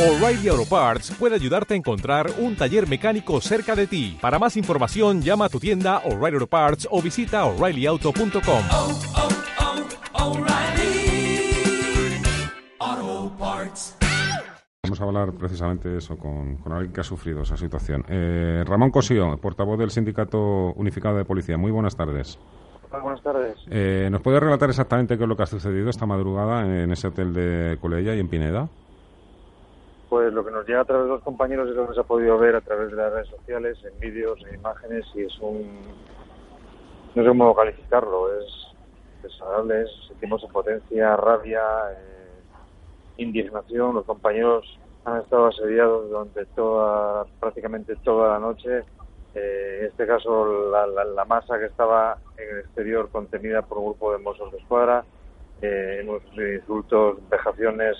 O'Reilly Auto Parts puede ayudarte a encontrar un taller mecánico cerca de ti. Para más información, llama a tu tienda O'Reilly Auto Parts o visita oreillyauto.com. oh, oh, Parts. Vamos a hablar precisamente de eso con, con alguien que ha sufrido esa situación. Eh, Ramón Cosío, portavoz del Sindicato Unificado de Policía. Muy buenas tardes. Hola, buenas tardes. Eh, ¿Nos puede relatar exactamente qué es lo que ha sucedido esta madrugada en ese hotel de Colella y en Pineda? Pues lo que nos llega a través de los compañeros es lo que se ha podido ver a través de las redes sociales, en vídeos, en imágenes, y es un... no sé cómo calificarlo, es desagradable, es- sentimos impotencia, rabia, eh, indignación. Los compañeros han estado asediados durante toda, prácticamente toda la noche. Eh, en este caso, la, masa que estaba en el exterior contenida por un grupo de mozos de escuadra, eh, hemos insultos, vejaciones,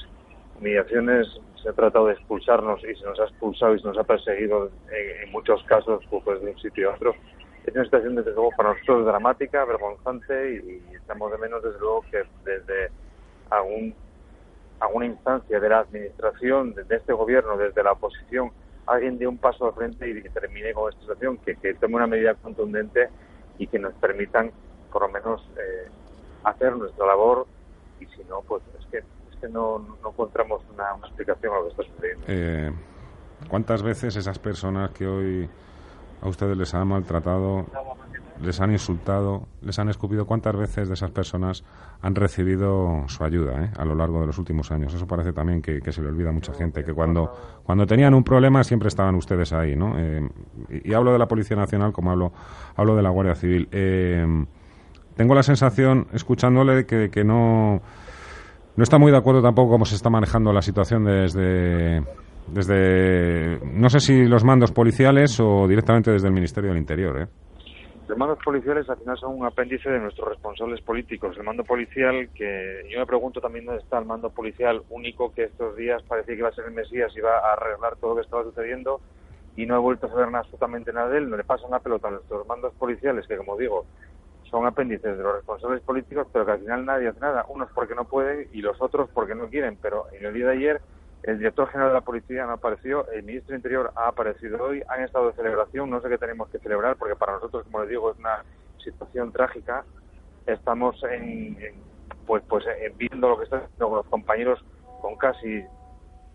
humillaciones, se ha tratado de expulsarnos y se nos ha expulsado y se nos ha perseguido en, en muchos casos pues, de un sitio a otro. Es una situación desde luego para nosotros dramática, vergonzante y, y estamos de menos desde luego que desde algún, alguna instancia de la administración, de, de este gobierno, desde la oposición, alguien dé un paso al frente y termine con esta situación, que, que tome una medida contundente y que nos permitan por lo menos eh, hacer nuestra labor y si no, pues es que, no, encontramos una, explicación a lo que está sucediendo. Eh, ¿Cuántas veces esas personas que hoy a ustedes les han maltratado, les han insultado, les han escupido, cuántas veces de esas personas han recibido su ayuda eh, a lo largo de los últimos años? Eso parece también que, que se le olvida a mucha gente, que cuando, cuando tenían un problema siempre estaban ustedes ahí, ¿no? Eh, y, y hablo de la Policía Nacional como hablo, hablo de la Guardia Civil. Eh, tengo la sensación, escuchándole, que, que no, no está muy de acuerdo tampoco cómo se está manejando la situación desde, desde no sé si los mandos policiales o directamente desde el Ministerio del Interior. ¿eh? Los mandos policiales al final son un apéndice de nuestros responsables políticos. El mando policial, que yo me pregunto también dónde está el mando policial único que estos días parecía que iba a ser el Mesías y iba a arreglar todo lo que estaba sucediendo y no he vuelto a saber absolutamente nada de él. No le pasan la pelota a nuestros mandos policiales, que como digo, son apéndices de los responsables políticos, pero que al final nadie hace nada. Unos porque no pueden y los otros porque no quieren. Pero en el día de ayer el director general de la policía no apareció, el ministro del Interior ha aparecido hoy, han estado de celebración, no sé qué tenemos que celebrar, porque para nosotros, como les digo, es una situación trágica. Estamos en, en, pues, pues en viendo lo que está haciendo con los compañeros, con casi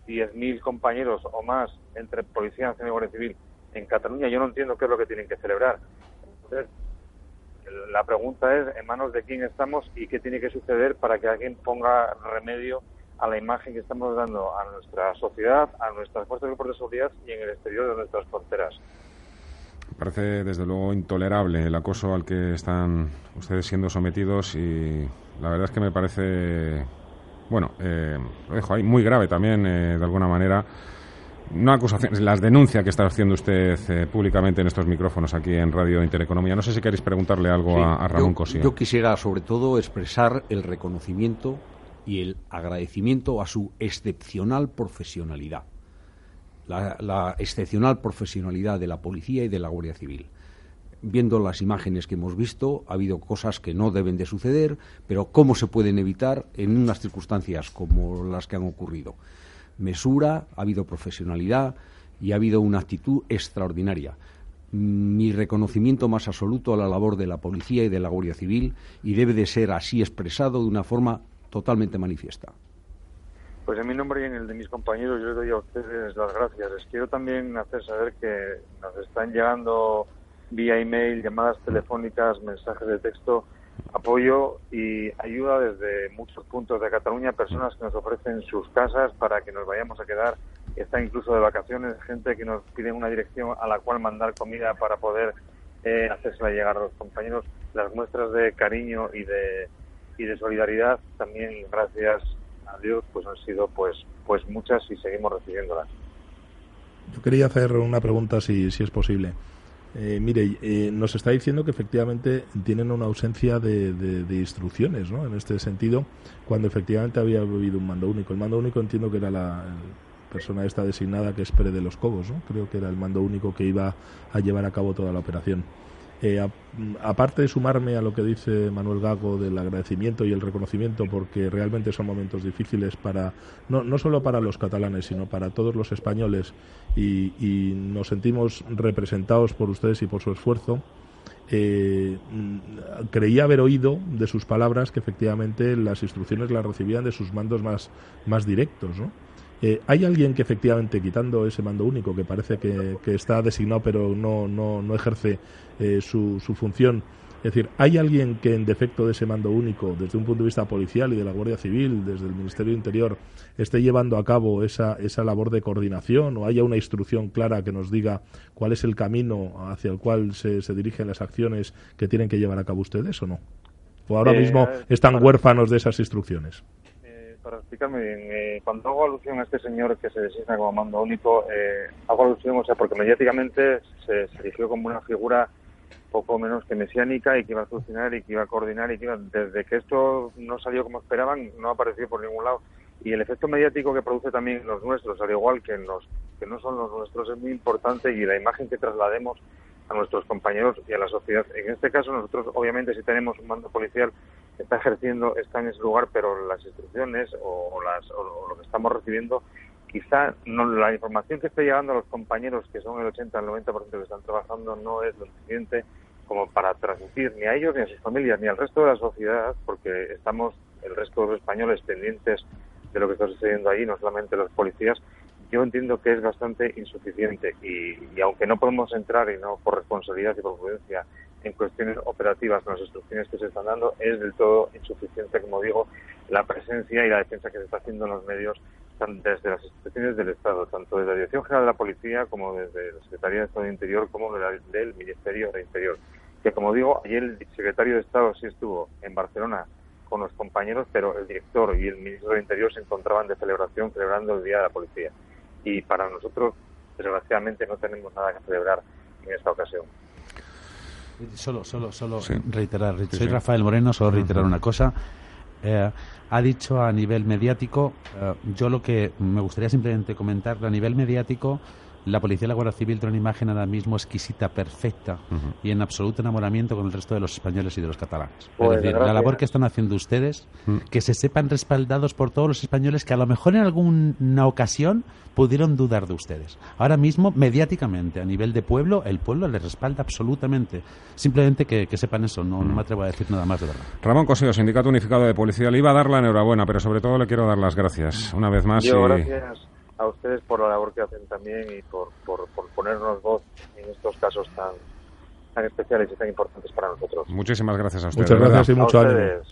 10.000 compañeros o más entre Policía Nacional y Guardia Civil en Cataluña. Yo no entiendo qué es lo que tienen que celebrar. La pregunta es en manos de quién estamos y qué tiene que suceder para que alguien ponga remedio a la imagen que estamos dando a nuestra sociedad, a nuestras fuerzas de seguridad y en el exterior de nuestras fronteras. Parece desde luego intolerable el acoso al que están ustedes siendo sometidos y la verdad es que me parece, bueno, eh, lo dejo ahí, muy grave también eh, de alguna manera. No acusaciones, las denuncias que está haciendo usted eh, públicamente en estos micrófonos aquí en Radio Intereconomía. No sé si queréis preguntarle algo Sí, a, a Ramón yo, Cosío. yo quisiera sobre todo expresar el reconocimiento y el agradecimiento a su excepcional profesionalidad. La, la excepcional profesionalidad de la policía y de la Guardia Civil. Viendo las imágenes que hemos visto, ha habido cosas que no deben de suceder, pero cómo se pueden evitar en unas circunstancias como las que han ocurrido. Mesura, ha habido profesionalidad y ha habido una actitud extraordinaria mi reconocimiento más absoluto a la labor de la policía y de la Guardia Civil y debe de ser así expresado de una forma totalmente manifiesta. Pues en mi nombre y en el de mis compañeros yo les doy a ustedes las gracias. Les quiero también hacer saber que nos están llegando vía email, llamadas telefónicas, mensajes de texto, apoyo y ayuda desde muchos puntos de Cataluña, personas que nos ofrecen sus casas para que nos vayamos a quedar, está incluso de vacaciones, gente que nos pide una dirección a la cual mandar comida para poder eh, llegar a los compañeros. Las muestras de cariño y de, y de solidaridad también gracias a Dios pues han sido pues pues muchas y seguimos recibiéndolas. Yo quería hacer una pregunta si, si es posible. Eh, mire, eh, nos está diciendo que efectivamente tienen una ausencia de, de, de, instrucciones, ¿no? En este sentido, cuando efectivamente había habido un mando único. El mando único entiendo que era la persona esta designada que es Pérez de los Cobos, ¿no? Creo que era el mando único que iba a llevar a cabo toda la operación. Eh, aparte de sumarme a lo que dice Manuel Gago del agradecimiento y el reconocimiento, porque realmente son momentos difíciles para no, solo para los catalanes, sino para todos los españoles, y, nos sentimos representados por ustedes y por su esfuerzo. Eh, creía haber oído de sus palabras que efectivamente las instrucciones las recibían de sus mandos más, más directos, ¿no? Eh, ¿Hay alguien que efectivamente, quitando ese mando único, que parece que, que está designado pero no, no, no ejerce eh, su, su función, es decir, ¿hay alguien que en defecto de ese mando único, desde un punto de vista policial y de la Guardia Civil, desde el Ministerio de Interior, esté llevando a cabo esa, esa labor de coordinación o haya una instrucción clara que nos diga cuál es el camino hacia el cual se, se dirigen las acciones que tienen que llevar a cabo ustedes o no? ¿O ahora Eh, mismo están huérfanos de esas instrucciones? Para explicarme bien, eh, cuando hago alusión a este señor que se designa como mando único, eh, hago alusión, o sea, porque mediáticamente se, erigió como una figura poco menos que mesiánica y que iba a solucionar y que iba a coordinar y que iba, desde que esto no salió como esperaban, no ha aparecido por ningún lado. Y el efecto mediático que produce también los nuestros, al igual que en los que no son los nuestros, es muy importante y la imagen que traslademos a nuestros compañeros y a la sociedad. En este caso, nosotros, obviamente, si tenemos un mando policial está ejerciendo, está en ese lugar, pero las instrucciones o, las, o lo- que estamos recibiendo, quizá no, la información que está llegando a los compañeros, que son el 80 al 90% que están trabajando, no es lo suficiente como para transmitir ni a ellos, ni a sus familias, ni al resto de la sociedad, porque estamos el resto de los españoles pendientes de lo que está sucediendo ahí, no solamente los policías, yo entiendo que es bastante insuficiente y, y aunque no podemos entrar y no por responsabilidad y por prudencia en cuestiones operativas con las instrucciones que se están dando, es del todo insuficiente, como digo, la presencia y la defensa que se está haciendo en los medios tan- desde las instituciones del Estado, tanto desde la Dirección General de la Policía como desde la Secretaría de Estado de Interior como de la- del Ministerio de Interior. Que como digo, ayer el secretario de Estado sí estuvo en Barcelona con los compañeros, pero el director y el ministro de Interior se encontraban de celebración celebrando el Día de la Policía. Y para nosotros, desgraciadamente, no tenemos nada que celebrar en esta ocasión. Solo, solo, solo Sí. reiterar. Sí, Soy sí. Rafael Moreno, solo reiterar una cosa. Eh, ha dicho a nivel mediático, eh, yo lo que me gustaría simplemente comentar, a nivel mediático, la Policía y la Guardia Civil tiene una imagen ahora mismo exquisita, perfecta y en absoluto enamoramiento con el resto de los españoles y de los catalanes. Pues, es decir, la labor que están haciendo ustedes, Mm. que se sepan respaldados por todos los españoles que a lo mejor en alguna ocasión pudieron dudar de ustedes. Ahora mismo, mediáticamente, a nivel de pueblo, el pueblo les respalda absolutamente. Simplemente que, que sepan eso, no, no me atrevo a decir nada más de verdad. Ramón Cosío, Sindicato Unificado de Policía, le iba a dar la enhorabuena, pero sobre todo le quiero dar las gracias una vez más. Yo, y- gracias a ustedes por la labor que hacen también y por, por, por ponernos voz en estos casos tan, tan especiales y tan importantes para nosotros. Muchísimas gracias a ustedes. Muchas gracias y A mucho ánimo. ustedes.